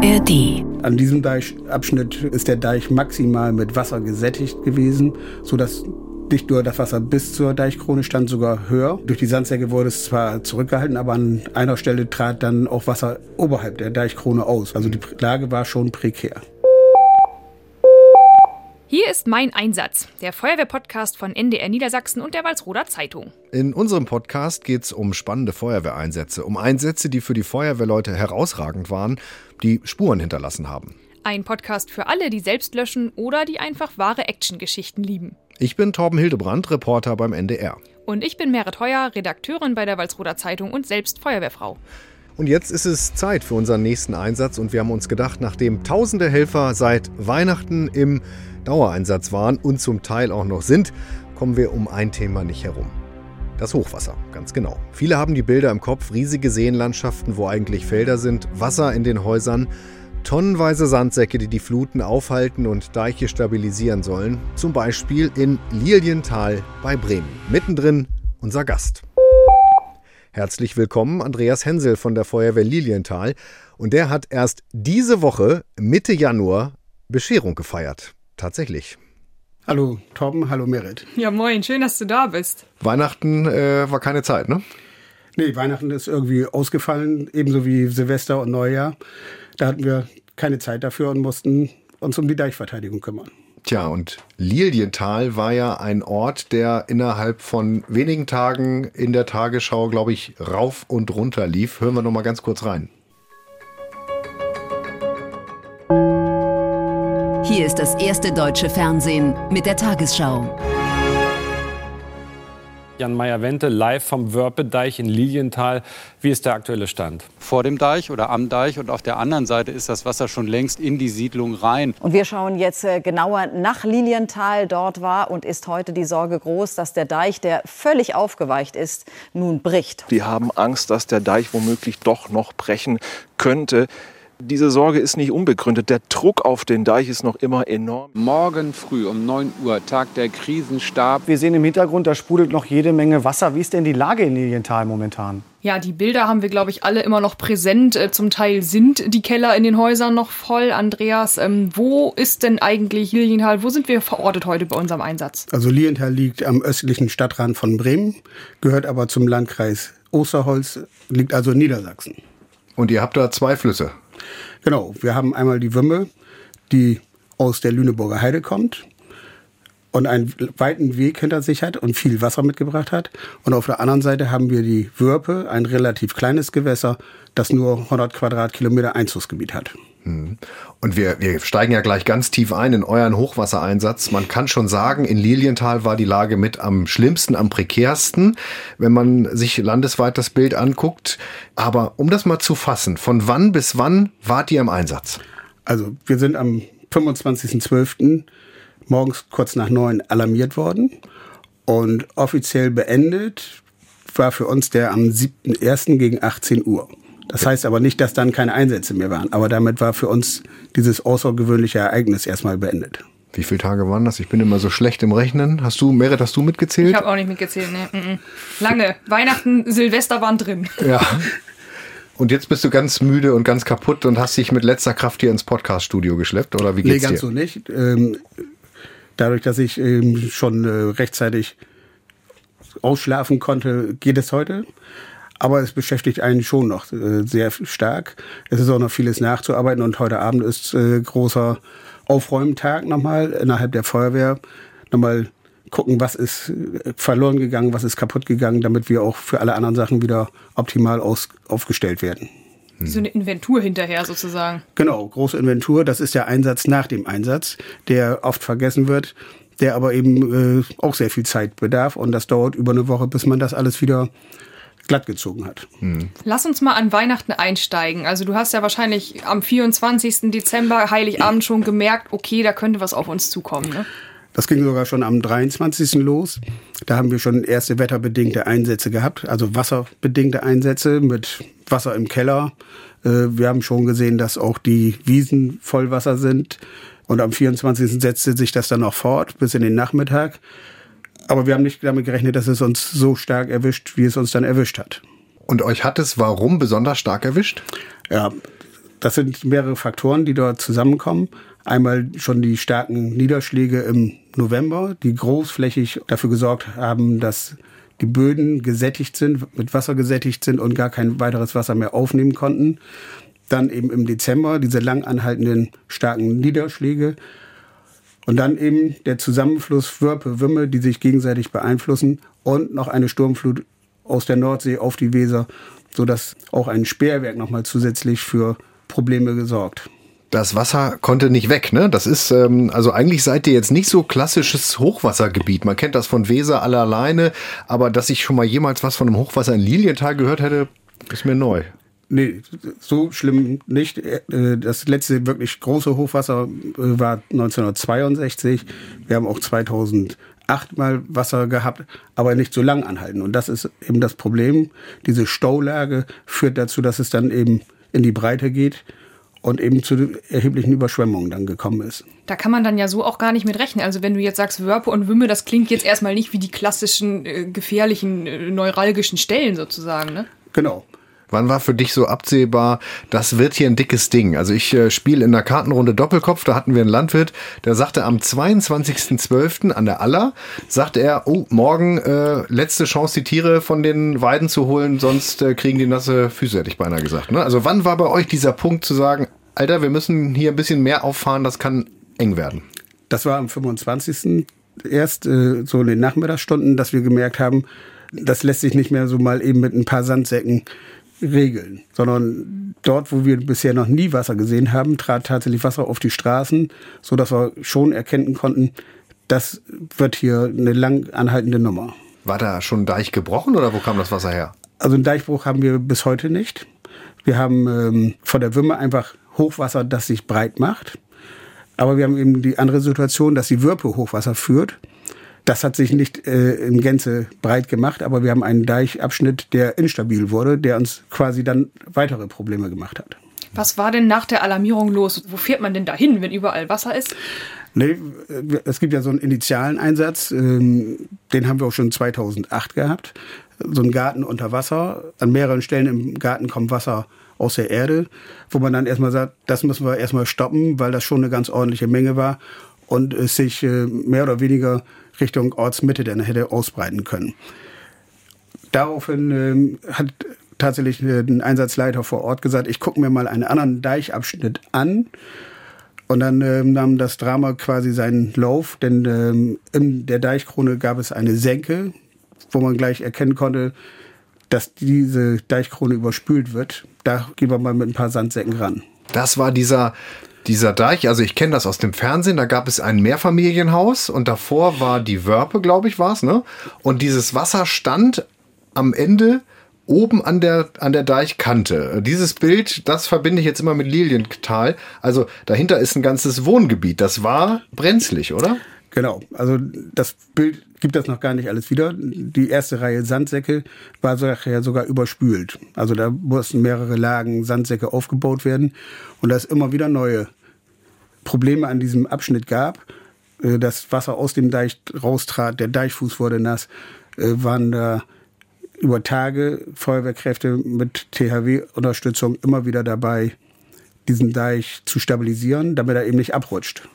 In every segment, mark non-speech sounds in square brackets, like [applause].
ARD. An diesem Deichabschnitt ist der Deich maximal mit Wasser gesättigt gewesen, sodass nicht nur das Wasser bis zur Deichkrone stand, sogar höher. Durch die Sandsäcke wurde es zwar zurückgehalten, aber an einer Stelle trat dann auch Wasser oberhalb der Deichkrone aus. Also die Lage war schon prekär. Hier ist mein Einsatz, der Feuerwehr-Podcast von NDR Niedersachsen und der Walsroder Zeitung. In unserem Podcast geht es um spannende Feuerwehreinsätze, um Einsätze, die für die Feuerwehrleute herausragend waren, die Spuren hinterlassen haben. Ein Podcast für alle, die selbst löschen oder die einfach wahre Actiongeschichten lieben. Ich bin Torben Hildebrand, Reporter beim NDR. Und ich bin Merit Heuer, Redakteurin bei der Walsroder Zeitung und selbst Feuerwehrfrau. Und jetzt ist es Zeit für unseren nächsten Einsatz und wir haben uns gedacht, nachdem tausende Helfer seit Weihnachten im Dauereinsatz waren und zum Teil auch noch sind, kommen wir um ein Thema nicht herum. Das Hochwasser, ganz genau. Viele haben die Bilder im Kopf, riesige Seenlandschaften, wo eigentlich Felder sind, Wasser in den Häusern, tonnenweise Sandsäcke, die die Fluten aufhalten und Deiche stabilisieren sollen. Zum Beispiel in Lilienthal bei Bremen. Mittendrin unser Gast. Herzlich willkommen, Andreas Hensel von der Feuerwehr Lilienthal. Und der hat erst diese Woche, Mitte Januar, Bescherung gefeiert. Tatsächlich. Hallo Torben, hallo Merit. Ja, moin, schön, dass du da bist. Weihnachten äh, war keine Zeit, ne? Nee, Weihnachten ist irgendwie ausgefallen, ebenso wie Silvester und Neujahr. Da hatten wir keine Zeit dafür und mussten uns um die Deichverteidigung kümmern. Tja, und Lilienthal war ja ein Ort, der innerhalb von wenigen Tagen in der Tagesschau, glaube ich, rauf und runter lief. Hören wir noch mal ganz kurz rein. Hier ist das erste deutsche Fernsehen mit der Tagesschau. Jan Meyer-Wente live vom Wörpedeich in Lilienthal. Wie ist der aktuelle Stand? Vor dem Deich oder am Deich und auf der anderen Seite ist das Wasser schon längst in die Siedlung rein. Und wir schauen jetzt äh, genauer nach Lilienthal. Dort war und ist heute die Sorge groß, dass der Deich, der völlig aufgeweicht ist, nun bricht. Die haben Angst, dass der Deich womöglich doch noch brechen könnte. Diese Sorge ist nicht unbegründet. Der Druck auf den Deich ist noch immer enorm. Morgen früh um 9 Uhr tagt der Krisenstab. Wir sehen im Hintergrund, da sprudelt noch jede Menge Wasser. Wie ist denn die Lage in Lilienthal momentan? Ja, die Bilder haben wir, glaube ich, alle immer noch präsent. Äh, zum Teil sind die Keller in den Häusern noch voll. Andreas, ähm, wo ist denn eigentlich Lilienthal? Wo sind wir verortet heute bei unserem Einsatz? Also Lilienthal liegt am östlichen Stadtrand von Bremen, gehört aber zum Landkreis Osterholz, liegt also in Niedersachsen. Und ihr habt da zwei Flüsse. Genau, wir haben einmal die Wümme, die aus der Lüneburger Heide kommt und einen weiten Weg hinter sich hat und viel Wasser mitgebracht hat. Und auf der anderen Seite haben wir die Würpe, ein relativ kleines Gewässer, das nur 100 Quadratkilometer Einzugsgebiet hat. Und wir, wir steigen ja gleich ganz tief ein in euren Hochwassereinsatz. Man kann schon sagen, in Lilienthal war die Lage mit am schlimmsten, am prekärsten, wenn man sich landesweit das Bild anguckt. Aber um das mal zu fassen, von wann bis wann wart ihr im Einsatz? Also wir sind am 25.12. morgens kurz nach neun alarmiert worden und offiziell beendet war für uns der am 7.1. gegen 18 Uhr. Das heißt aber nicht, dass dann keine Einsätze mehr waren. Aber damit war für uns dieses außergewöhnliche Ereignis erstmal beendet. Wie viele Tage waren das? Ich bin immer so schlecht im Rechnen. Hast du, Merit, hast du mitgezählt? Ich habe auch nicht mitgezählt, ne. Lange. Weihnachten, Silvester waren drin. Ja. Und jetzt bist du ganz müde und ganz kaputt und hast dich mit letzter Kraft hier ins Podcaststudio geschleppt, oder wie geht's nee, ganz dir? so nicht. Ähm, dadurch, dass ich ähm, schon äh, rechtzeitig ausschlafen konnte, geht es heute. Aber es beschäftigt einen schon noch äh, sehr stark. Es ist auch noch vieles nachzuarbeiten und heute Abend ist äh, großer Aufräumtag nochmal innerhalb der Feuerwehr. Nochmal gucken, was ist äh, verloren gegangen, was ist kaputt gegangen, damit wir auch für alle anderen Sachen wieder optimal aus, aufgestellt werden. So eine Inventur hinterher sozusagen. Genau, große Inventur, das ist der Einsatz nach dem Einsatz, der oft vergessen wird, der aber eben äh, auch sehr viel Zeit bedarf und das dauert über eine Woche, bis man das alles wieder glatt gezogen hat. Lass uns mal an Weihnachten einsteigen. Also du hast ja wahrscheinlich am 24. Dezember, Heiligabend, schon gemerkt, okay, da könnte was auf uns zukommen. Ne? Das ging sogar schon am 23. los. Da haben wir schon erste wetterbedingte Einsätze gehabt, also wasserbedingte Einsätze mit Wasser im Keller. Äh, Wir haben schon gesehen, dass auch die Wiesen voll Wasser sind. Und am 24. setzte sich das dann noch fort bis in den Nachmittag. Aber wir haben nicht damit gerechnet, dass es uns so stark erwischt, wie es uns dann erwischt hat. Und euch hat es warum besonders stark erwischt? Ja, Das sind mehrere Faktoren, die dort zusammenkommen. Einmal schon die starken Niederschläge im November, die großflächig dafür gesorgt haben, dass die Böden gesättigt sind, mit Wasser gesättigt sind und gar kein weiteres Wasser mehr aufnehmen konnten. Dann eben im Dezember diese lang anhaltenden starken Niederschläge. Und dann eben der Zusammenfluss Wörpe, Wümme, die sich gegenseitig beeinflussen und noch eine Sturmflut aus der Nordsee auf die Weser, sodass auch ein Sperrwerk nochmal zusätzlich für Probleme gesorgt. Das Wasser konnte nicht weg, ne? Das ist, ähm, also eigentlich seid ihr jetzt nicht so klassisches Hochwassergebiet. Man kennt das von Weser alleine, aber dass ich schon mal jemals was von einem Hochwasser in Lilienthal gehört hätte, ist mir neu. Nee, so schlimm nicht. Äh, Das letzte wirklich große Hochwasser äh, war 1962. Wir haben auch 2008 mal Wasser gehabt, aber nicht so lang anhalten. Und das ist eben das Problem. Diese Staulage führt dazu, dass es dann eben in die Breite geht und eben zu erheblichen Überschwemmungen dann gekommen ist. Da kann man dann ja so auch gar nicht mit rechnen. Also wenn du jetzt sagst Wörpe und Wümme, das klingt jetzt erstmal nicht wie die klassischen äh, gefährlichen äh, neuralgischen Stellen sozusagen, ne? Genau. Wann war für dich so absehbar, das wird hier ein dickes Ding? Also ich äh, spiele in der Kartenrunde Doppelkopf, da hatten wir einen Landwirt, der sagte am 22.12. an der Aller, sagte er, oh, morgen äh, letzte Chance, die Tiere von den Weiden zu holen, sonst äh, kriegen die nasse Füße, hätte ich beinahe gesagt. Ne? Also wann war bei euch dieser Punkt zu sagen, Alter, wir müssen hier ein bisschen mehr auffahren, das kann eng werden? Das war am 25. erst äh, so in den Nachmittagsstunden, dass wir gemerkt haben, das lässt sich nicht mehr so mal eben mit ein paar Sandsäcken regeln, sondern dort, wo wir bisher noch nie Wasser gesehen haben, trat tatsächlich Wasser auf die Straßen, so dass wir schon erkennen konnten, das wird hier eine lang anhaltende Nummer. War da schon ein Deich gebrochen oder wo kam das Wasser her? Also einen Deichbruch haben wir bis heute nicht. Wir haben ähm, von der Wümme einfach Hochwasser, das sich breit macht. Aber wir haben eben die andere Situation, dass die Würpe Hochwasser führt. Das hat sich nicht äh, in Gänze breit gemacht, aber wir haben einen Deichabschnitt, der instabil wurde, der uns quasi dann weitere Probleme gemacht hat. Was war denn nach der Alarmierung los? Wo fährt man denn dahin, wenn überall Wasser ist? Nee, es gibt ja so einen initialen Einsatz, ähm, den haben wir auch schon 2008 gehabt. So ein Garten unter Wasser. An mehreren Stellen im Garten kommt Wasser aus der Erde, wo man dann erstmal sagt, das müssen wir erstmal stoppen, weil das schon eine ganz ordentliche Menge war und es sich äh, mehr oder weniger Richtung Ortsmitte dann hätte ausbreiten können. Daraufhin ähm, hat tatsächlich äh, ein Einsatzleiter vor Ort gesagt, ich gucke mir mal einen anderen Deichabschnitt an. Und dann ähm, nahm das Drama quasi seinen Lauf, denn ähm, in der Deichkrone gab es eine Senke, wo man gleich erkennen konnte, dass diese Deichkrone überspült wird. Da gehen wir mal mit ein paar Sandsäcken ran. Das war dieser, dieser Deich, also ich kenne das aus dem Fernsehen, da gab es ein Mehrfamilienhaus und davor war die Wörpe, glaube ich, war es, ne? Und dieses Wasser stand am Ende oben an der, an der Deichkante. Dieses Bild, das verbinde ich jetzt immer mit Lilienthal. Also dahinter ist ein ganzes Wohngebiet. Das war brenzlig, oder? Genau, also das Bild gibt das noch gar nicht alles wieder. Die erste Reihe Sandsäcke war nachher sogar überspült. Also da mussten mehrere Lagen Sandsäcke aufgebaut werden und da es immer wieder neue Probleme an diesem Abschnitt gab. Äh, Das Wasser aus dem Deich raustrat, der Deichfuß wurde nass, äh, waren da über Tage Feuerwehrkräfte mit THW-Unterstützung immer wieder dabei, diesen Deich zu stabilisieren, damit er eben nicht abrutscht.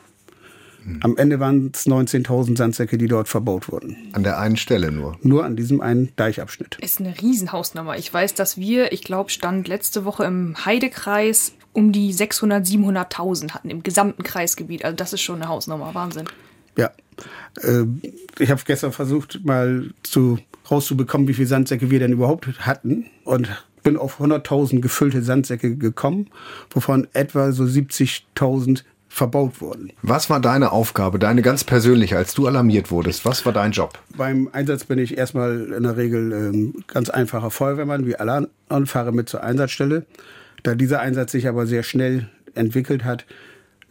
Am Ende waren es 19.000 Sandsäcke, die dort verbaut wurden. An der einen Stelle nur. Nur an diesem einen Deichabschnitt. Ist eine Riesenhausnummer. Ich weiß, dass wir, ich glaube, stand letzte Woche im Heidekreis um die 600, 700.000 hatten im gesamten Kreisgebiet. Also das ist schon eine Hausnummer. Wahnsinn. Ja. Äh, Ich habe gestern versucht, mal zu, rauszubekommen, wie viele Sandsäcke wir denn überhaupt hatten. Und bin auf 100.000 gefüllte Sandsäcke gekommen, wovon etwa so 70.000 verbaut wurden. Was war deine Aufgabe, deine ganz persönliche, als du alarmiert wurdest? Was war dein Job? Beim Einsatz bin ich erstmal in der Regel ähm, ganz einfacher Feuerwehrmann, wie alle anderen, fahre mit zur Einsatzstelle. Da dieser Einsatz sich aber sehr schnell entwickelt hat,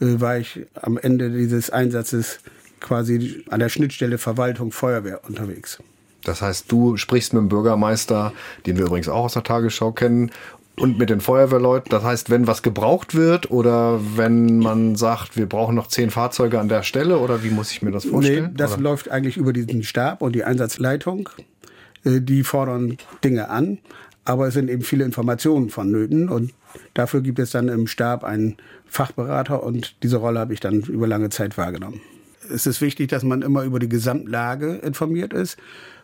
äh, war ich am Ende dieses Einsatzes quasi an der Schnittstelle Verwaltung Feuerwehr unterwegs. Das heißt, du sprichst mit dem Bürgermeister, den wir übrigens auch aus der Tagesschau kennen, und mit den Feuerwehrleuten. Das heißt, wenn was gebraucht wird oder wenn man sagt, wir brauchen noch zehn Fahrzeuge an der Stelle oder wie muss ich mir das vorstellen? Nee, das oder? läuft eigentlich über diesen Stab und die Einsatzleitung. Äh, Die fordern Dinge an. Aber es sind eben viele Informationen vonnöten und dafür gibt es dann im Stab einen Fachberater und diese Rolle habe ich dann über lange Zeit wahrgenommen. Es ist wichtig, dass man immer über die Gesamtlage informiert ist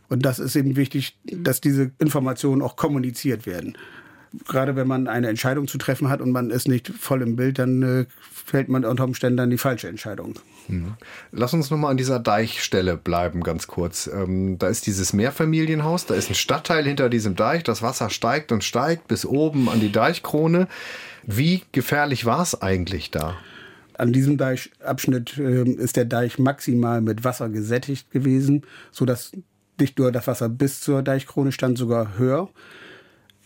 und das ist eben wichtig, dass diese Informationen auch kommuniziert werden. Gerade wenn man eine Entscheidung zu treffen hat und man ist nicht voll im Bild, dann äh, fällt man unter Umständen dann die falsche Entscheidung. Mhm. Lass uns nochmal an dieser Deichstelle bleiben, ganz kurz. Ähm, da ist dieses Mehrfamilienhaus, da ist ein Stadtteil hinter diesem Deich, das Wasser steigt und steigt bis oben an die Deichkrone. Wie gefährlich war es eigentlich da? An diesem Deichabschnitt äh, ist der Deich maximal mit Wasser gesättigt gewesen, sodass nicht nur das Wasser bis zur Deichkrone stand, sogar höher.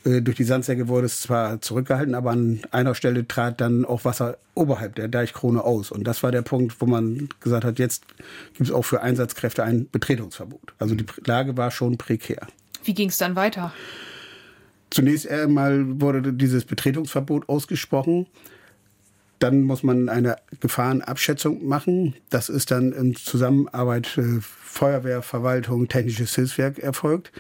Äh, durch die Sandsäcke wurde es zwar zurückgehalten, aber an einer Stelle trat dann auch Wasser oberhalb der Deichkrone aus. Und das war der Punkt, wo man gesagt hat, jetzt gibt es auch für Einsatzkräfte ein Betretungsverbot. Also die Lage war schon prekär. Wie ging es dann weiter? Zunächst einmal wurde dieses Betretungsverbot ausgesprochen. Dann muss man eine Gefahrenabschätzung machen. Das ist dann in Zusammenarbeit äh, Feuerwehr, Verwaltung, technisches Hilfswerk erfolgt.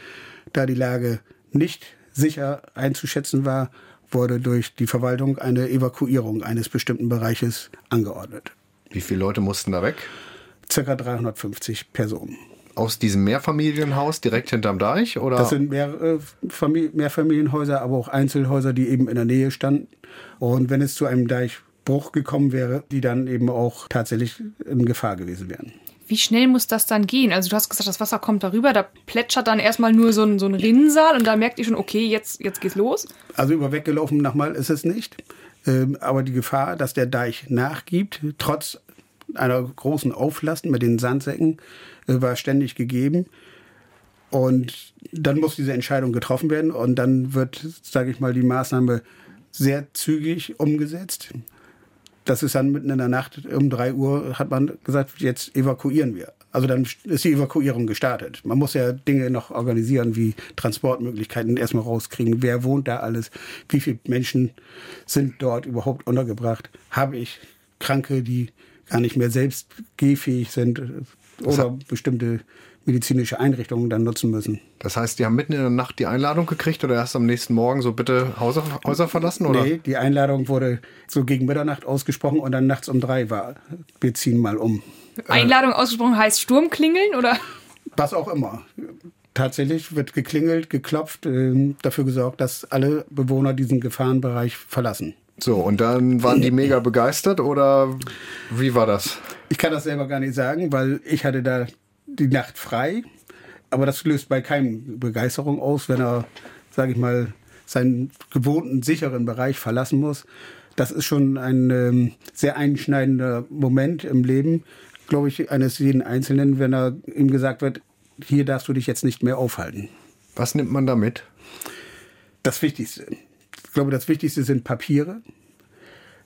Da die Lage nicht sicher einzuschätzen war, wurde durch die Verwaltung eine Evakuierung eines bestimmten Bereiches angeordnet. Wie viele Leute mussten da weg? Circa 350 Personen. Aus diesem Mehrfamilienhaus direkt hinterm Deich? Oder? Das sind mehr, äh, Mehrfamilienhäuser, aber auch Einzelhäuser, die eben in der Nähe standen. Und wenn es zu einem Deichbruch gekommen wäre, die dann eben auch tatsächlich in Gefahr gewesen wären. Wie schnell muss das dann gehen? Also du hast gesagt, das Wasser kommt darüber, da plätschert dann erstmal nur so ein, so ein Rinnsal und da merkt ihr schon, okay, jetzt, jetzt geht's los? Also über weggelaufen nochmal ist es nicht. Ähm, aber die Gefahr, dass der Deich nachgibt, trotz einer großen Auflast mit den Sandsäcken, äh, war ständig gegeben. Und dann muss diese Entscheidung getroffen werden und dann wird, sage ich mal, die Maßnahme sehr zügig umgesetzt das ist dann mitten in der Nacht um drei Uhr hat man gesagt, jetzt evakuieren wir. Also dann ist die Evakuierung gestartet. Man muss ja Dinge noch organisieren, wie Transportmöglichkeiten erstmal rauskriegen. Wer wohnt da alles? Wie viele Menschen sind dort überhaupt untergebracht? Habe ich Kranke, die gar nicht mehr selbst gehfähig sind oder bestimmte medizinische Einrichtungen dann nutzen müssen. Das heißt, die haben mitten in der Nacht die Einladung gekriegt oder erst am nächsten Morgen so bitte Häuser, Häuser verlassen? Oder? Nee, die Einladung wurde so gegen Mitternacht ausgesprochen und dann nachts um drei war, wir ziehen mal um. Einladung ausgesprochen heißt Sturm klingeln oder? Was auch immer. Tatsächlich wird geklingelt, geklopft, äh, dafür gesorgt, dass alle Bewohner diesen Gefahrenbereich verlassen. So, und dann waren die mega begeistert oder wie war das? Ich kann das selber gar nicht sagen, weil ich hatte da die Nacht frei. Aber das löst bei keinem Begeisterung aus, wenn er, sage ich mal, seinen gewohnten sicheren Bereich verlassen muss. Das ist schon ein ähm, sehr einschneidender Moment im Leben, glaube ich, eines jeden Einzelnen, wenn er ihm gesagt wird, hier darfst du dich jetzt nicht mehr aufhalten. Was nimmt man damit? Das Wichtigste. Ich glaube, das Wichtigste sind Papiere.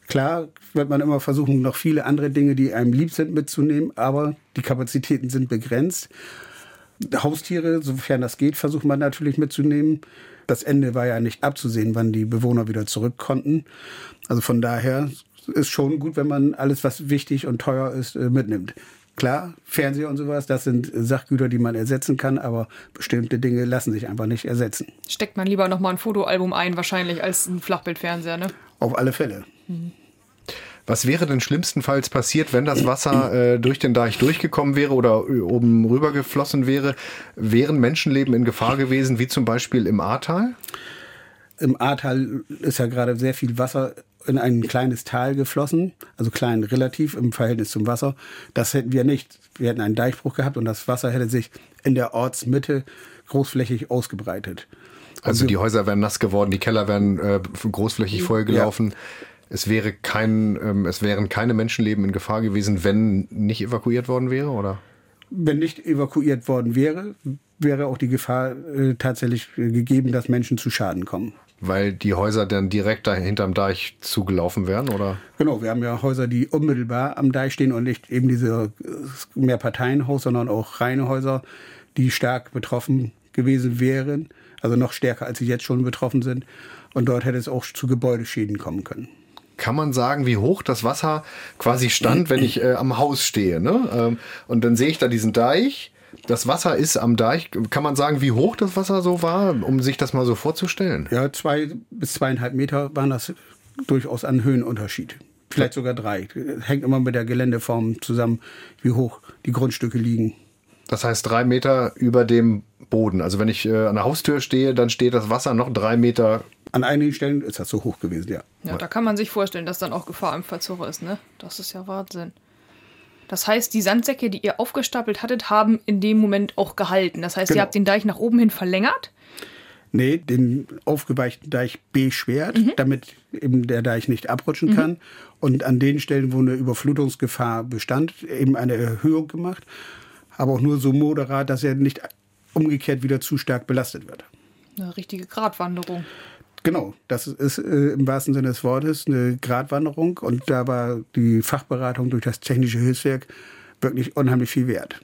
Klar wird man immer versuchen, noch viele andere Dinge, die einem lieb sind, mitzunehmen, aber die Kapazitäten sind begrenzt. Haustiere, sofern das geht, versucht man natürlich mitzunehmen. Das Ende war ja nicht abzusehen, wann die Bewohner wieder zurück konnten. Also von daher ist schon gut, wenn man alles, was wichtig und teuer ist, äh, mitnimmt. Klar, Fernseher und sowas, das sind Sachgüter, die man ersetzen kann, aber bestimmte Dinge lassen sich einfach nicht ersetzen. Steckt man lieber nochmal ein Fotoalbum ein, wahrscheinlich, als ein Flachbildfernseher, ne? Auf alle Fälle. Was wäre denn schlimmstenfalls passiert, wenn das Wasser äh, durch den Deich durchgekommen wäre oder oben rüber geflossen wäre? Wären Menschenleben in Gefahr gewesen, wie zum Beispiel im Ahrtal? Im Ahrtal ist ja gerade sehr viel Wasser in ein kleines Tal geflossen, also klein relativ im Verhältnis zum Wasser. Das hätten wir nicht. Wir hätten einen Deichbruch gehabt und das Wasser hätte sich in der Ortsmitte großflächig ausgebreitet. Also, also die Häuser wären nass geworden, die Keller wären äh, großflächig vollgelaufen. Ja. Es wäre kein, ähm, es wären keine Menschenleben in Gefahr gewesen, wenn nicht evakuiert worden wäre, oder? Wenn nicht evakuiert worden wäre, wäre auch die Gefahr äh, tatsächlich gegeben, dass Menschen zu Schaden kommen. Weil die Häuser dann direkt da hinterm Deich zugelaufen wären, oder? Genau, wir haben ja Häuser, die unmittelbar am Deich stehen und nicht eben diese äh, Mehrparteienhaus, sondern auch reine Häuser, die stark betroffen gewesen wären, also noch stärker als sie jetzt schon betroffen sind. Und dort hätte es auch zu Gebäudeschäden kommen können kann man sagen, wie hoch das Wasser quasi stand, wenn ich äh, am Haus stehe. Ne? Ähm, und dann sehe ich da diesen Deich Das Wasser ist am Deich. Kann man sagen, wie hoch das Wasser so war, um sich das mal so vorzustellen? Ja, zwei bis zweieinhalb Meter waren das durchaus an Höhenunterschied. Vielleicht sogar drei. Hängt immer mit der Geländeform zusammen, wie hoch die Grundstücke liegen. Das heißt drei Meter über dem Boden. Also wenn ich äh, an der Haustür stehe, dann steht das Wasser noch drei Meter. An einigen Stellen ist das so hoch gewesen, ja. Ja, da kann man sich vorstellen, dass dann auch Gefahr im Verzug ist, ne? Das ist ja Wahnsinn. Das heißt, die Sandsäcke, die ihr aufgestapelt hattet, haben in dem Moment auch gehalten. Das heißt, Genau. ihr habt den Deich nach oben hin verlängert. Nee, den aufgeweichten Deich beschwert, damit eben der Deich nicht abrutschen kann. Und an den Stellen, wo eine Überflutungsgefahr bestand, eben eine Erhöhung gemacht. Aber auch nur so moderat, dass er nicht umgekehrt wieder zu stark belastet wird. Eine richtige Gratwanderung. Genau, das ist äh, im wahrsten Sinne des Wortes eine Gratwanderung. Und da war die Fachberatung durch das Technische Hilfswerk wirklich unheimlich viel wert.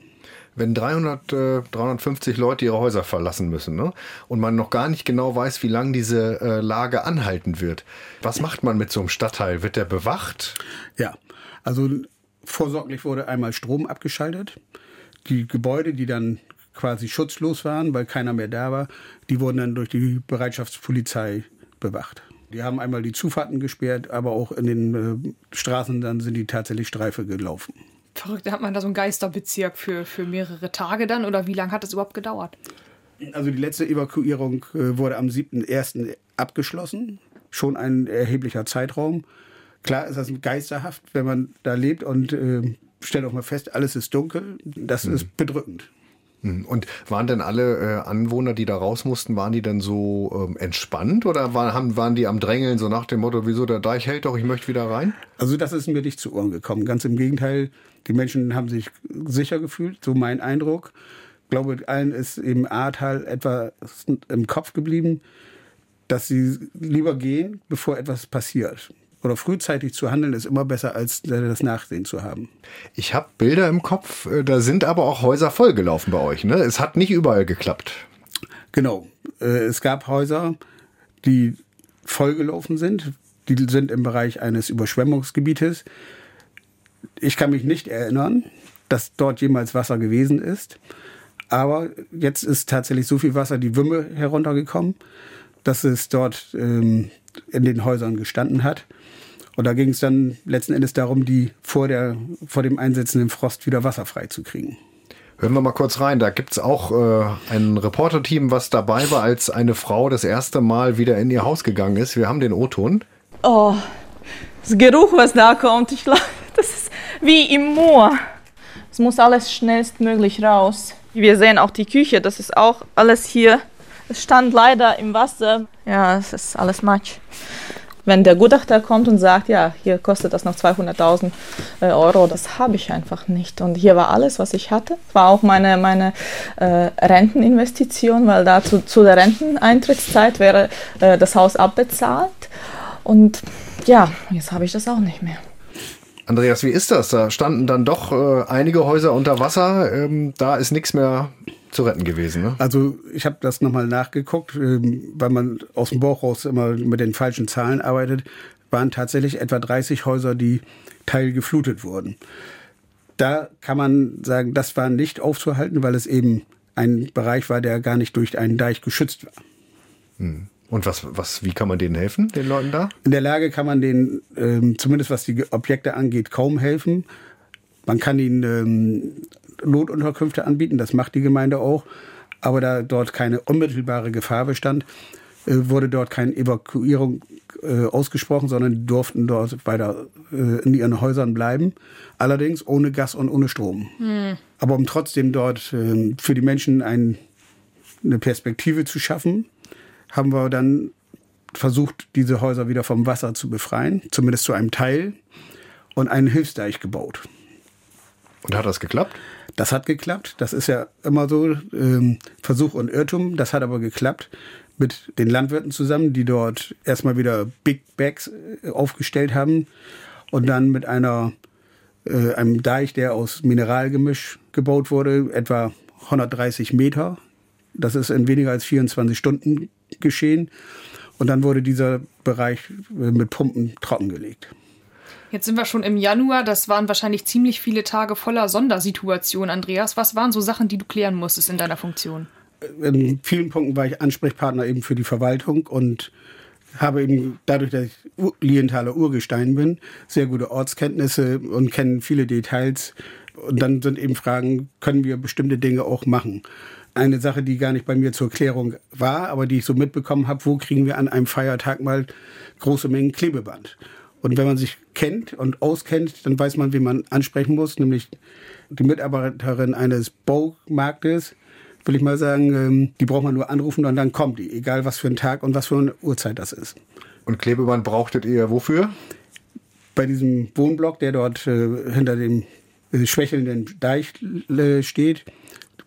Wenn 300, äh, 350 Leute ihre Häuser verlassen müssen ne? und man noch gar nicht genau weiß, wie lange diese äh, Lage anhalten wird, was macht man mit so einem Stadtteil? Wird der bewacht? Ja, also vorsorglich wurde einmal Strom abgeschaltet. Die Gebäude, die dann quasi schutzlos waren, weil keiner mehr da war, die wurden dann durch die Bereitschaftspolizei bewacht. Die haben einmal die Zufahrten gesperrt, aber auch in den äh, Straßen dann sind die tatsächlich Streife gelaufen. Verrückt, hat man da so einen Geisterbezirk für, für mehrere Tage dann? Oder wie lange hat das überhaupt gedauert? Also die letzte Evakuierung äh, wurde am 7.1. abgeschlossen. Schon ein erheblicher Zeitraum. Klar ist das geisterhaft, wenn man da lebt und äh, stellt auch mal fest, alles ist dunkel. Das ist bedrückend. Hm. Und waren denn alle äh, Anwohner, die da raus mussten, waren die dann so ähm, entspannt oder waren, haben, waren die am Drängeln, so nach dem Motto, wieso der Deich hält doch, ich möchte wieder rein? Also das ist mir nicht zu Ohren gekommen. Ganz im Gegenteil, die Menschen haben sich sicher gefühlt, so mein Eindruck. Ich glaube, allen ist im Ahrtal etwas im Kopf geblieben, dass sie lieber gehen, bevor etwas passiert. Oder frühzeitig zu handeln ist immer besser, als das Nachsehen zu haben. Ich habe Bilder im Kopf, äh, da sind aber auch Häuser vollgelaufen bei euch. Ne? Es hat nicht überall geklappt. Genau. Äh, Es gab Häuser, die vollgelaufen sind. Die sind im Bereich eines Überschwemmungsgebietes. Ich kann mich nicht erinnern, dass dort jemals Wasser gewesen ist. Aber jetzt ist tatsächlich so viel Wasser die Wümme heruntergekommen, dass es dort ähm, in den Häusern gestanden hat. Und da ging es dann letzten Endes darum, die vor, der, vor dem einsetzenden Frost wieder wasserfrei zu kriegen. Hören wir mal kurz rein. Da gibt's auch äh, ein Reporterteam, was dabei war, als eine Frau das erste Mal wieder in ihr Haus gegangen ist. Wir haben den O-Ton. Oh, das Geruch, was da kommt, ich glaube, das ist wie im Moor. Es muss alles schnellstmöglich raus. Wir sehen auch die Küche, das ist auch alles hier. Es stand leider im Wasser. Ja, es ist alles Matsch. Wenn der Gutachter kommt und sagt, ja, hier kostet das noch 200.000 äh, Euro, das habe ich einfach nicht. Und hier war alles, was ich hatte. War auch meine, meine äh, Renteninvestition, weil da zu, zu der Renteneintrittszeit wäre äh, das Haus abbezahlt. Und ja, jetzt habe ich das auch nicht mehr. Andreas, wie ist das? Da standen dann doch äh, einige Häuser unter Wasser. Ähm, da ist nichts mehr zu retten gewesen. Ne? Also ich habe das nochmal nachgeguckt, ähm, weil man aus dem Bauch raus immer mit den falschen Zahlen arbeitet, waren tatsächlich etwa 30 Häuser, die teilgeflutet wurden. Da kann man sagen, das war nicht aufzuhalten, weil es eben ein Bereich war, der gar nicht durch einen Deich geschützt war. Hm. Und was, was, wie kann man denen helfen, den Leuten da? In der Lage kann man denen, ähm, zumindest was die Objekte angeht, kaum helfen. Man kann ihnen ähm, Notunterkünfte anbieten, das macht die Gemeinde auch. Aber da dort keine unmittelbare Gefahr bestand, äh, wurde dort keine Evakuierung äh, ausgesprochen, sondern die durften dort weiter äh, in ihren Häusern bleiben. Allerdings ohne Gas und ohne Strom. Hm. Aber um trotzdem dort äh, für die Menschen ein, eine Perspektive zu schaffen, haben wir dann versucht, diese Häuser wieder vom Wasser zu befreien, zumindest zu einem Teil, und einen Hilfsdeich gebaut. Und hat das geklappt? Das hat geklappt. Das ist ja immer so ähm, Versuch und Irrtum. Das hat aber geklappt mit den Landwirten zusammen, die dort erstmal wieder Big Bags äh, aufgestellt haben und dann mit einer äh, einem Deich, der aus Mineralgemisch gebaut wurde, etwa 130 Meter. Das ist in weniger als 24 Stunden geschehen. Und dann wurde dieser Bereich äh, mit Pumpen trockengelegt. Jetzt sind wir schon im Januar. Das waren wahrscheinlich ziemlich viele Tage voller Sondersituationen, Andreas. Was waren so Sachen, die du klären musstest in deiner Funktion? In vielen Punkten war ich Ansprechpartner eben für die Verwaltung und habe eben dadurch, dass ich Lienthaler Urgestein bin, sehr gute Ortskenntnisse und kenne viele Details. Und dann sind eben Fragen, können wir bestimmte Dinge auch machen? Eine Sache, die gar nicht bei mir zur Klärung war, aber die ich so mitbekommen habe, wo kriegen wir an einem Feiertag mal große Mengen Klebeband? Und wenn man sich kennt und auskennt, dann weiß man, wie man ansprechen muss, nämlich die Mitarbeiterin eines Baumarktes, will ich mal sagen, ähm, die braucht man nur anrufen und dann kommt die, egal was für ein Tag und was für eine Uhrzeit das ist. Und Klebeband brauchtet ihr wofür? Bei diesem Wohnblock, der dort äh, hinter dem äh, schwächelnden Deich äh, steht,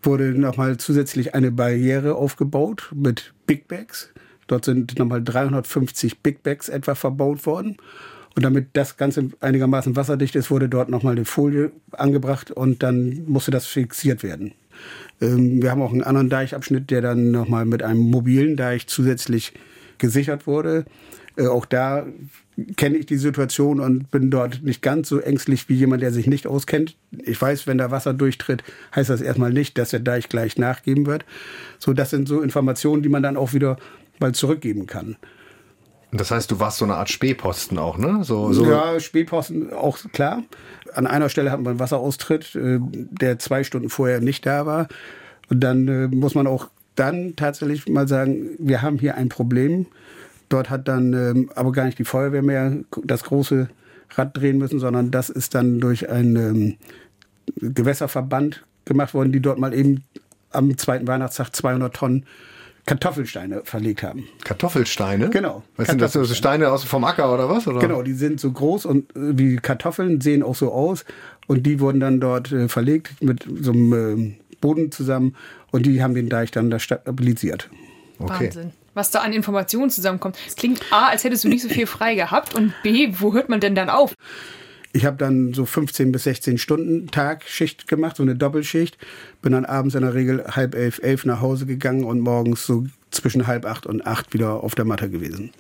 wurde nochmal zusätzlich eine Barriere aufgebaut mit Big Bags. Dort sind nochmal 350 Big Bags etwa verbaut worden. Und damit das Ganze einigermaßen wasserdicht ist, wurde dort nochmal eine Folie angebracht und dann musste das fixiert werden. Ähm, wir haben auch einen anderen Deichabschnitt, der dann nochmal mit einem mobilen Deich zusätzlich gesichert wurde. Äh, auch da kenne ich die Situation und bin dort nicht ganz so ängstlich wie jemand, der sich nicht auskennt. Ich weiß, wenn da Wasser durchtritt, heißt das erstmal nicht, dass der Deich gleich nachgeben wird. So, das sind so Informationen, die man dann auch wieder mal zurückgeben kann. Das heißt, du warst so eine Art Spähposten auch, ne? So, so. Ja, Spähposten auch klar. An einer Stelle hat man einen Wasseraustritt, äh, der zwei Stunden vorher nicht da war. Und dann äh, muss man auch dann tatsächlich mal sagen, wir haben hier ein Problem. Dort hat dann ähm, aber gar nicht die Feuerwehr mehr das große Rad drehen müssen, sondern das ist dann durch einen ähm, Gewässerverband gemacht worden, die dort mal eben am zweiten Weihnachtstag 200 Tonnen Kartoffelsteine verlegt haben. Kartoffelsteine? Genau. Was sind das so Steine aus vom Acker oder was? Oder? Genau, die sind so groß und äh, wie Kartoffeln, sehen auch so aus. Und die wurden dann dort äh, verlegt mit so einem äh, Boden zusammen und die haben den Deich dann da stabilisiert. Okay. Wahnsinn. Was da an Informationen zusammenkommt. Es klingt A, als hättest du nicht so viel frei gehabt und B, wo hört man denn dann auf? Ich habe dann so 15 bis 16 Stunden Tagschicht gemacht, so eine Doppelschicht. Bin dann abends in der Regel halb elf, elf nach Hause gegangen und morgens so zwischen halb acht und acht wieder auf der Matte gewesen.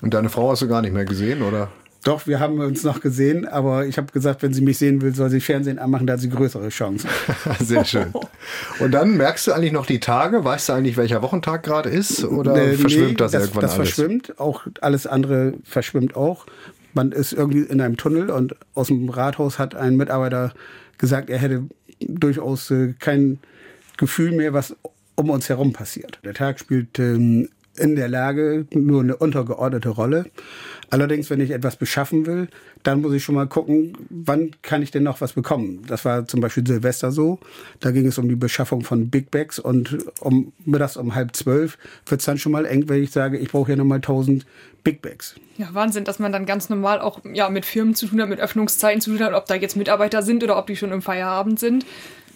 Und deine Frau hast du gar nicht mehr gesehen, oder? Doch, wir haben uns noch gesehen, aber ich habe gesagt, wenn sie mich sehen will, soll sie Fernsehen anmachen, da hat sie größere Chancen. [laughs] Sehr schön. Und dann merkst du eigentlich noch die Tage? Weißt du eigentlich, welcher Wochentag gerade ist? Oder äh, verschwimmt nee, das, das, irgendwann das alles? Das verschwimmt, auch alles andere verschwimmt auch. Man ist irgendwie in einem Tunnel und aus dem Rathaus hat ein Mitarbeiter gesagt, er hätte durchaus äh, kein Gefühl mehr, was um uns herum passiert. Der Tag spielt ähm, in der Lage nur eine untergeordnete Rolle. Allerdings, wenn ich etwas beschaffen will, dann muss ich schon mal gucken, wann kann ich denn noch was bekommen. Das war zum Beispiel Silvester so. Da ging es um die Beschaffung von Big Bags und um mittags um halb zwölf wird es dann schon mal eng, wenn ich sage, ich brauche hier nochmal 1000 Big Bags. Ja, Wahnsinn, dass man dann ganz normal auch ja, mit Firmen zu tun hat, mit Öffnungszeiten zu tun hat, ob da jetzt Mitarbeiter sind oder ob die schon im Feierabend sind.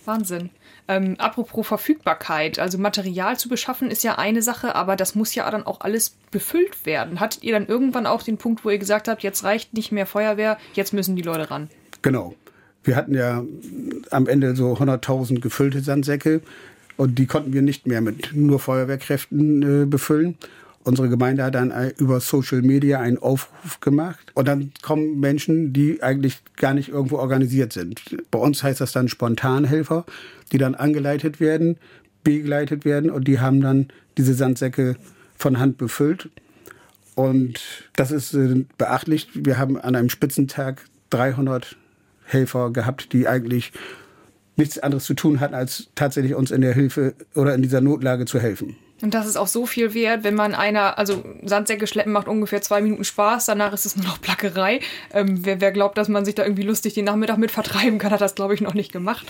Wahnsinn. Ähm, apropos Verfügbarkeit, also Material zu beschaffen ist ja eine Sache, aber das muss ja dann auch alles befüllt werden. Hattet ihr dann irgendwann auch den Punkt, wo ihr gesagt habt, jetzt reicht nicht mehr Feuerwehr, jetzt müssen die Leute ran? Genau. Wir hatten ja am Ende so 100.000 gefüllte Sandsäcke und die konnten wir nicht mehr mit nur Feuerwehrkräften äh, befüllen. Unsere Gemeinde hat dann über Social Media einen Aufruf gemacht und dann kommen Menschen, die eigentlich gar nicht irgendwo organisiert sind. Bei uns heißt das dann Spontanhelfer, die dann angeleitet werden, begleitet werden und die haben dann diese Sandsäcke von Hand befüllt. Und das ist äh, beachtlich. Wir haben an einem Spitzentag 300 Helfer gehabt, die eigentlich nichts anderes zu tun hatten, als tatsächlich uns in der Hilfe oder in dieser Notlage zu helfen. Und das ist auch so viel wert, wenn man einer, also Sandsäcke schleppen macht ungefähr zwei Minuten Spaß, danach ist es nur noch Plackerei. Ähm, wer, wer glaubt, dass man sich da irgendwie lustig den Nachmittag mit vertreiben kann, hat das, glaube ich, noch nicht gemacht.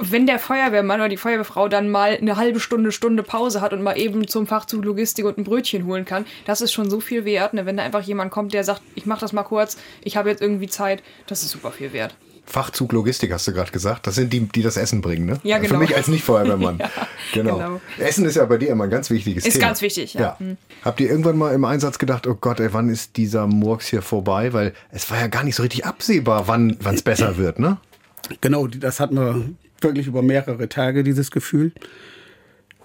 Wenn der Feuerwehrmann oder die Feuerwehrfrau dann mal eine halbe Stunde, Stunde Pause hat und mal eben zum Fachzug Logistik und ein Brötchen holen kann, das ist schon so viel wert. Ne? Wenn da einfach jemand kommt, der sagt, ich mache das mal kurz, ich habe jetzt irgendwie Zeit, das ist super viel wert. Fachzug Logistik hast du gerade gesagt. Das sind die, die das Essen bringen, ne? Ja, genau. Für mich als Nicht-Feuerwehrmann. [laughs] ja, genau. genau. Essen ist ja bei dir immer ein ganz wichtiges ist Thema. Ist ganz wichtig, ja. ja. Mhm. Habt ihr irgendwann mal im Einsatz gedacht, oh Gott, ey, wann ist dieser Murks hier vorbei? Weil es war ja gar nicht so richtig absehbar, wann es besser wird, ne? Genau, das hatten wir wirklich über mehrere Tage, dieses Gefühl.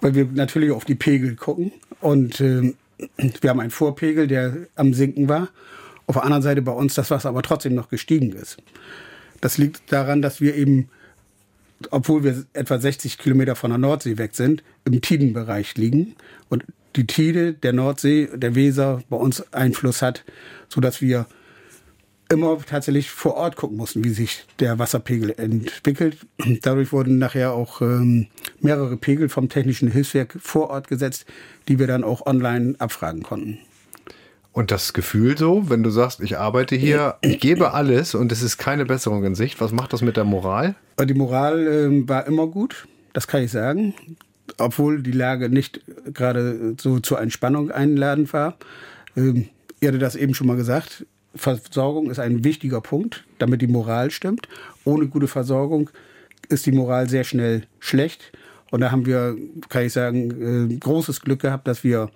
Weil wir natürlich auf die Pegel gucken und äh, wir haben einen Vorpegel, der am Sinken war. Auf der anderen Seite bei uns das Wasser aber trotzdem noch gestiegen ist. Das liegt daran, dass wir eben, obwohl wir etwa 60 Kilometer von der Nordsee weg sind, im Tidenbereich liegen und die Tide der Nordsee, der Weser bei uns Einfluss hat, sodass wir immer tatsächlich vor Ort gucken mussten, wie sich der Wasserpegel entwickelt. Dadurch wurden nachher auch ähm, mehrere Pegel vom Technischen Hilfswerk vor Ort gesetzt, die wir dann auch online abfragen konnten. Und das Gefühl so, wenn du sagst, ich arbeite hier, ich gebe alles und es ist keine Besserung in Sicht, was macht das mit der Moral? Die Moral äh, war immer gut, das kann ich sagen. Obwohl die Lage nicht gerade so zur Entspannung einladend war. Ähm, ihr hattet das eben schon mal gesagt. Versorgung ist ein wichtiger Punkt, damit die Moral stimmt. Ohne gute Versorgung ist die Moral sehr schnell schlecht. Und da haben wir, kann ich sagen, äh, großes Glück gehabt, dass wir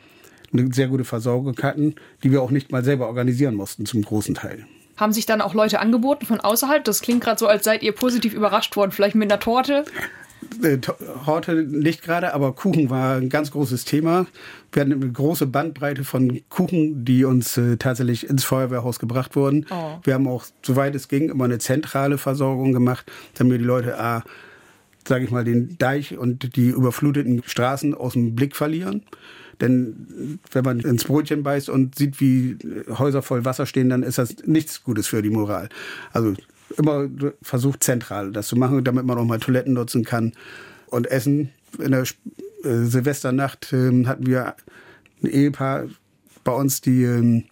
eine sehr gute Versorgung hatten, die wir auch nicht mal selber organisieren mussten zum großen Teil. Haben sich dann auch Leute angeboten von außerhalb? Das klingt gerade so, als seid ihr positiv überrascht worden. Vielleicht mit einer Torte? Äh, Torte nicht gerade, aber Kuchen war ein ganz großes Thema. Wir hatten eine große Bandbreite von Kuchen, die uns äh, tatsächlich ins Feuerwehrhaus gebracht wurden. Oh. Wir haben auch, soweit es ging, immer eine zentrale Versorgung gemacht, damit die Leute A, sage ich mal, den Deich und die überfluteten Straßen aus dem Blick verlieren. Denn wenn man ins Brötchen beißt und sieht, wie Häuser voll Wasser stehen, dann ist das nichts Gutes für die Moral. Also immer versucht zentral das zu machen, damit man auch mal Toiletten nutzen kann und essen. In der äh, Silvesternacht äh, hatten wir ein Ehepaar bei uns, die äh,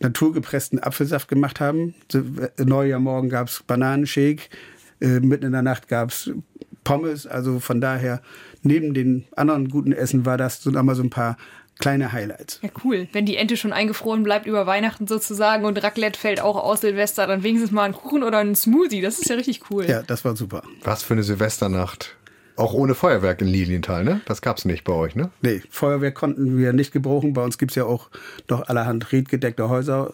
naturgepressten Apfelsaft gemacht haben. Neujahrmorgen gab es Bananenshake, äh, mitten in der Nacht gab es Pommes. Also von daher, neben den anderen guten Essen war das so einmal so ein paar kleine Highlights. Ja, cool. Wenn die Ente schon eingefroren bleibt über Weihnachten sozusagen und Raclette fällt auch aus Silvester, dann wenigstens mal ein Kuchen oder ein Smoothie. Das ist ja richtig cool. Ja, das war super. Was für eine Silvesternacht. Auch ohne Feuerwerk in Lilienthal, ne? Das gab es nicht bei euch, ne? Nee, Feuerwerk konnten wir nicht gebrauchen. Bei uns gibt es ja auch noch allerhand redgedeckte Häuser.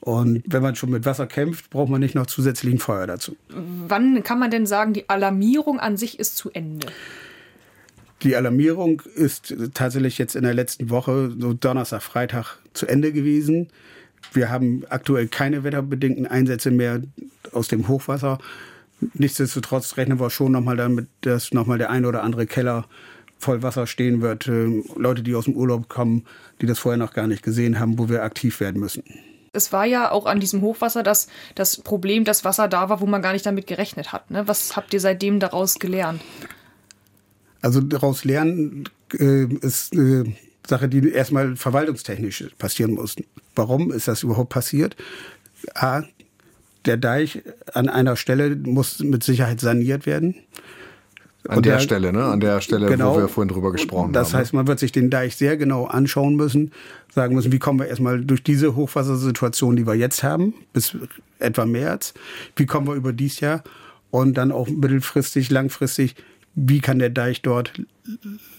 Und wenn man schon mit Wasser kämpft, braucht man nicht noch zusätzlichen Feuer dazu. Wann kann man denn sagen, die Alarmierung an sich ist zu Ende? Die Alarmierung ist tatsächlich jetzt in der letzten Woche, so Donnerstag, Freitag, zu Ende gewesen. Wir haben aktuell keine wetterbedingten Einsätze mehr aus dem Hochwasser. Nichtsdestotrotz rechnen wir schon nochmal damit, dass nochmal der eine oder andere Keller voll Wasser stehen wird. Ähm, Leute, die aus dem Urlaub kommen, die das vorher noch gar nicht gesehen haben, wo wir aktiv werden müssen. Es war ja auch an diesem Hochwasser das, das Problem, dass Wasser da war, wo man gar nicht damit gerechnet hat. Ne? Was habt ihr seitdem daraus gelernt? Also daraus lernen äh, ist eine Sache, die erstmal verwaltungstechnisch passieren muss. Warum ist das überhaupt passiert? A, der Deich an einer Stelle muss mit Sicherheit saniert werden. An der, der, Stelle, ne? An der Stelle, genau, wo wir vorhin drüber gesprochen das haben. Das heißt, man wird sich den Deich sehr genau anschauen müssen, sagen müssen, wie kommen wir erstmal durch diese Hochwassersituation, die wir jetzt haben, bis etwa März, wie kommen wir über dieses Jahr und dann auch mittelfristig, langfristig, wie kann der Deich dort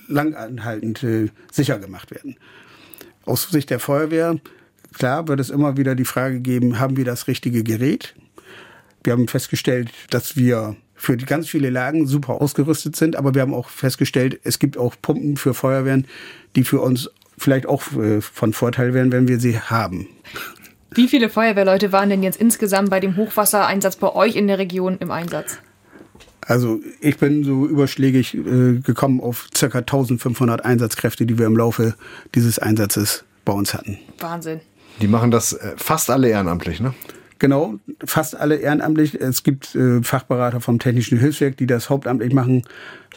langanhaltend äh, sicher gemacht werden. Aus Sicht der Feuerwehr, klar, wird es immer wieder die Frage geben, haben wir das richtige Gerät? Wir haben festgestellt, dass wir für ganz viele Lagen super ausgerüstet sind, aber wir haben auch festgestellt, es gibt auch Pumpen für Feuerwehren, die für uns vielleicht auch äh, von Vorteil wären, wenn wir sie haben. Wie viele Feuerwehrleute waren denn jetzt insgesamt bei dem Hochwassereinsatz bei euch in der Region im Einsatz? Also ich bin so überschlägig äh, gekommen auf ca. 1500 Einsatzkräfte, die wir im Laufe dieses Einsatzes bei uns hatten. Wahnsinn. Die machen das äh, fast alle ehrenamtlich, ne? Genau, fast alle ehrenamtlich. Es gibt äh, Fachberater vom Technischen Hilfswerk, die das hauptamtlich machen,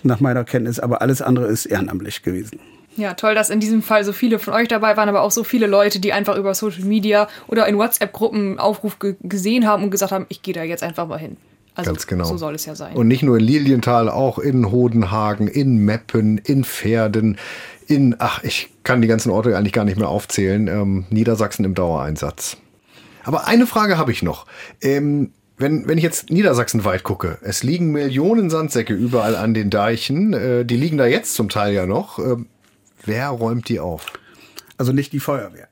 nach meiner Kenntnis, aber alles andere ist ehrenamtlich gewesen. Ja, toll, dass in diesem Fall so viele von euch dabei waren, aber auch so viele Leute, die einfach über Social Media oder in WhatsApp-Gruppen Aufruf gesehen haben und gesagt haben, ich gehe da jetzt einfach mal hin. Also Ganz genau. So soll es ja sein. Und nicht nur in Lilienthal, auch in Hodenhagen, in Meppen, in Pferden, in, ach, ich kann die ganzen Orte eigentlich gar nicht mehr aufzählen. Ähm, Niedersachsen im Dauereinsatz. Aber eine Frage habe ich noch. Ähm, wenn, wenn ich jetzt Niedersachsen weit gucke, es liegen Millionen Sandsäcke überall an den Deichen. Äh, die liegen da jetzt zum Teil ja noch. Ähm, wer räumt die auf? Also nicht die Feuerwehr.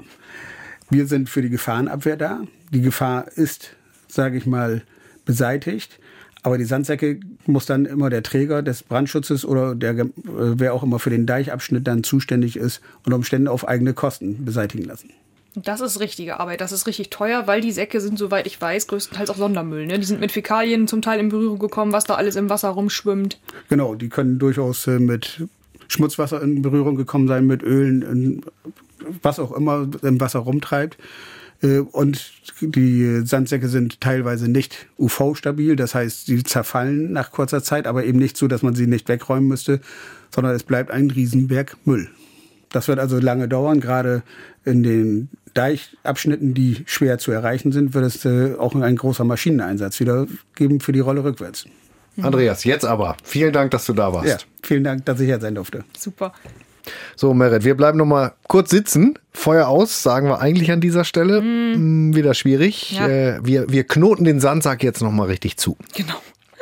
Wir sind für die Gefahrenabwehr da. Die Gefahr ist, sage ich mal, beseitigt. Aber die Sandsäcke muss dann immer der Träger des Brandschutzes oder der, äh, wer auch immer für den Deichabschnitt dann zuständig ist, unter Umständen auf eigene Kosten beseitigen lassen. Das ist richtige Arbeit. Das ist richtig teuer, weil die Säcke sind, soweit ich weiß, größtenteils auch Sondermüll. Ne? Die sind mit Fäkalien zum Teil in Berührung gekommen, was da alles im Wasser rumschwimmt. Genau, die können durchaus äh, mit Schmutzwasser in Berührung gekommen sein, mit Ölen, was auch immer im Wasser rumtreibt. Äh, und die Sandsäcke sind teilweise nicht UV-stabil, das heißt, sie zerfallen nach kurzer Zeit, aber eben nicht so, dass man sie nicht wegräumen müsste, sondern es bleibt ein Riesenberg Müll. Das wird also lange dauern, gerade in den Deichabschnitten, die schwer zu erreichen sind, wird es äh, auch ein großer Maschineneinsatz wieder geben für die Rolle rückwärts. Andreas, jetzt aber. Vielen Dank, dass du da warst. Ja, vielen Dank, dass ich hier sein durfte. Super. So, Merit, wir bleiben noch mal kurz sitzen. Feuer aus, sagen wir eigentlich an dieser Stelle. Mm. Wieder schwierig. Ja. Äh, wir, wir knoten den Sandsack jetzt noch mal richtig zu. Genau.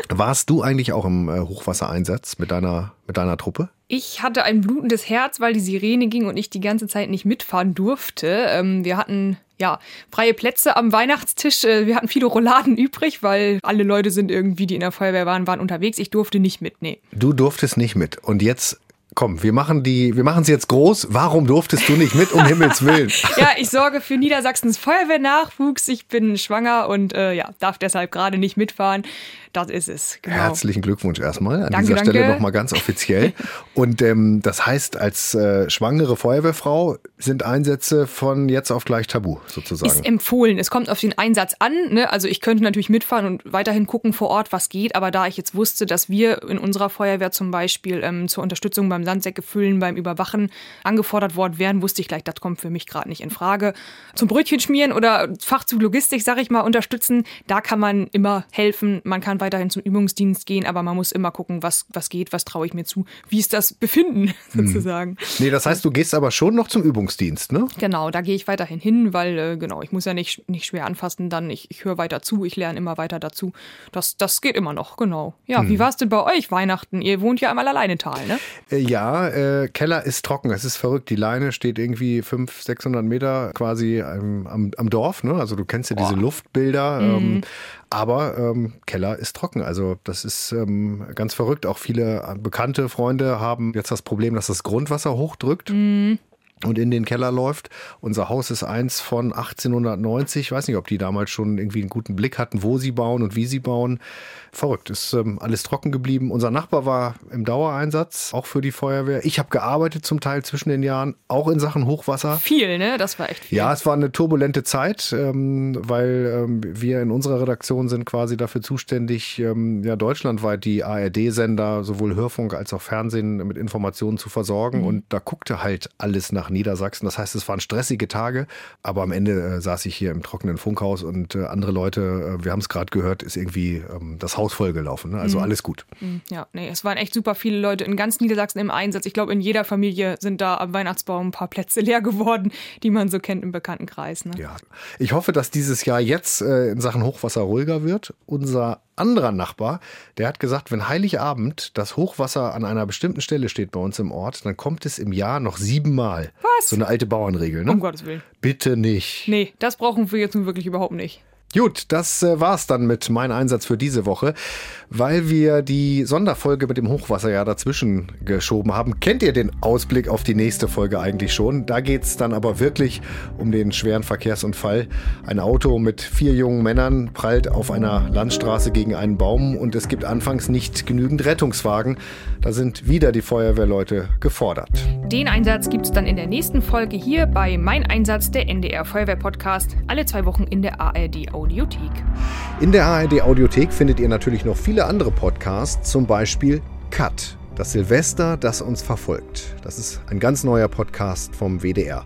Warst du eigentlich auch im äh, Hochwassereinsatz mit deiner, mit deiner Truppe? Ich hatte ein blutendes Herz, weil die Sirene ging und ich die ganze Zeit nicht mitfahren durfte. Ähm, wir hatten ja freie Plätze am Weihnachtstisch. Äh, Wir hatten viele Rouladen übrig, weil alle Leute sind irgendwie, die in der Feuerwehr waren, waren unterwegs. Ich durfte nicht mit. Nee. Du durftest nicht mit. Und jetzt, komm, wir machen die, wir machen es jetzt groß. Warum durftest du nicht mit, um [laughs] Himmels Willen? Ja, ich sorge für Niedersachsens Feuerwehrnachwuchs. Ich bin schwanger und äh, ja, darf deshalb gerade nicht mitfahren. Das ist es. Genau. Herzlichen Glückwunsch erstmal an Danke, dieser Stelle danke. nochmal ganz offiziell. [laughs] Und ähm, das heißt, als äh, schwangere Feuerwehrfrau sind Einsätze von jetzt auf gleich tabu, sozusagen. Ist empfohlen. Es kommt auf den Einsatz an. Ne? Also ich könnte natürlich mitfahren und weiterhin gucken vor Ort, was geht. Aber da ich jetzt wusste, dass wir in unserer Feuerwehr zum Beispiel ähm, zur Unterstützung beim Sandsäcke füllen, beim Überwachen angefordert worden wären, wusste ich gleich, das kommt für mich gerade nicht in Frage. Zum Brötchen schmieren oder Fachzug Logistik, sage ich mal, unterstützen, da kann man immer helfen. Man kann weiterhin zum Übungsdienst gehen, aber man muss immer gucken, was, was geht, was traue ich mir zu, wie ist das Befinden [laughs] sozusagen. Nee, das heißt, du gehst aber schon noch zum Übungsdienst, ne? Genau, da gehe ich weiterhin hin, weil äh, genau, ich muss ja nicht, nicht schwer anfassen, dann ich, ich höre weiter zu, ich lerne immer weiter dazu. Das, das geht immer noch, genau. Ja, Hm. wie war es denn bei euch Weihnachten? Ihr wohnt ja einmal alleine Tal, ne? Äh, Ja, äh, Keller ist trocken. Es ist verrückt. Die Leine steht irgendwie 500, 600 Meter quasi am, am, am Dorf. Ne? Also du kennst ja diese Luftbilder. Ähm, aber ähm, Keller ist trocken. Also das ist ähm, ganz verrückt. Auch viele bekannte Freunde haben jetzt das Problem, dass das Grundwasser hochdrückt. Und in den Keller läuft. Unser Haus ist eins von 1890. Ich weiß nicht, ob die damals schon irgendwie einen guten Blick hatten, wo sie bauen und wie sie bauen. Verrückt, ist ähm, alles trocken geblieben. Unser Nachbar war im Dauereinsatz, auch für die Feuerwehr. Ich habe gearbeitet zum Teil zwischen den Jahren, auch in Sachen Hochwasser. Viel, ne? Das war echt viel. Ja, es war eine turbulente Zeit, ähm, weil ähm, wir in unserer Redaktion sind quasi dafür zuständig, ähm, ja, deutschlandweit die ARD-Sender, sowohl Hörfunk als auch Fernsehen mit Informationen zu versorgen. Und da guckte halt alles nach Niedersachsen. Das heißt, es waren stressige Tage, aber am Ende äh, saß ich hier im trockenen Funkhaus und äh, andere Leute, äh, wir haben es gerade gehört, ist irgendwie ähm, das Haus vollgelaufen. Ne? Also alles gut. Hm, Ja, nee, es waren echt super viele Leute in ganz Niedersachsen im Einsatz. Ich glaube, in jeder Familie sind da am Weihnachtsbaum ein paar Plätze [laughs] leer geworden, die man so kennt im Bekanntenkreis. Ne? Ja. Ich hoffe, dass dieses Jahr jetzt äh, in Sachen Hochwasser ruhiger wird. Unser anderer Nachbar, der hat gesagt, wenn Heiligabend das Hochwasser an einer bestimmten Stelle steht bei uns im Ort, dann kommt es im Jahr noch siebenmal. Was? So eine alte Bauernregel, ne? Um Gottes Willen. Bitte nicht. Nee, das brauchen wir jetzt nun wirklich überhaupt nicht. Gut, das äh, war's dann mit meinem Einsatz für diese Woche. Weil wir die Sonderfolge mit dem Hochwasser ja dazwischen geschoben haben, kennt ihr den Ausblick auf die nächste Folge eigentlich schon. Da geht's dann aber wirklich um den schweren Verkehrsunfall. Ein Auto mit vier jungen Männern prallt auf einer Landstraße gegen einen Baum und es gibt anfangs nicht genügend Rettungswagen. Da sind wieder die Feuerwehrleute gefordert. Den Einsatz gibt es dann in der nächsten Folge hier bei Mein Einsatz, der NDR Feuerwehr Podcast, alle zwei Wochen in der ARD Audiothek. In der ARD Audiothek findet ihr natürlich noch viele andere Podcasts, zum Beispiel Cut, das Silvester, das uns verfolgt. Das ist ein ganz neuer Podcast vom WDR.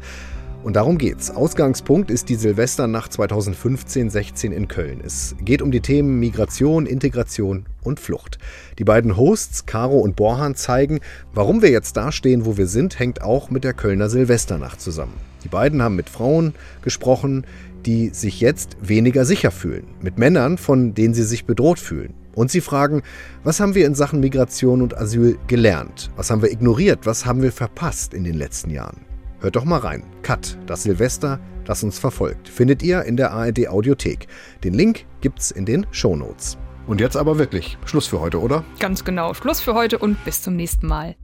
Und darum geht's. Ausgangspunkt ist die Silvesternacht 2015-16 in Köln. Es geht um die Themen Migration, Integration und Flucht. Die beiden Hosts, Caro und Borhan, zeigen, warum wir jetzt da stehen, wo wir sind, hängt auch mit der Kölner Silvesternacht zusammen. Die beiden haben mit Frauen gesprochen, die sich jetzt weniger sicher fühlen, mit Männern, von denen sie sich bedroht fühlen. Und sie fragen, was haben wir in Sachen Migration und Asyl gelernt? Was haben wir ignoriert? Was haben wir verpasst in den letzten Jahren? Hört doch mal rein. Cut, das Silvester, das uns verfolgt. Findet ihr in der ARD Audiothek. Den Link gibt's in den Shownotes. Und jetzt aber wirklich Schluss für heute, oder? Ganz genau. Schluss für heute und bis zum nächsten Mal.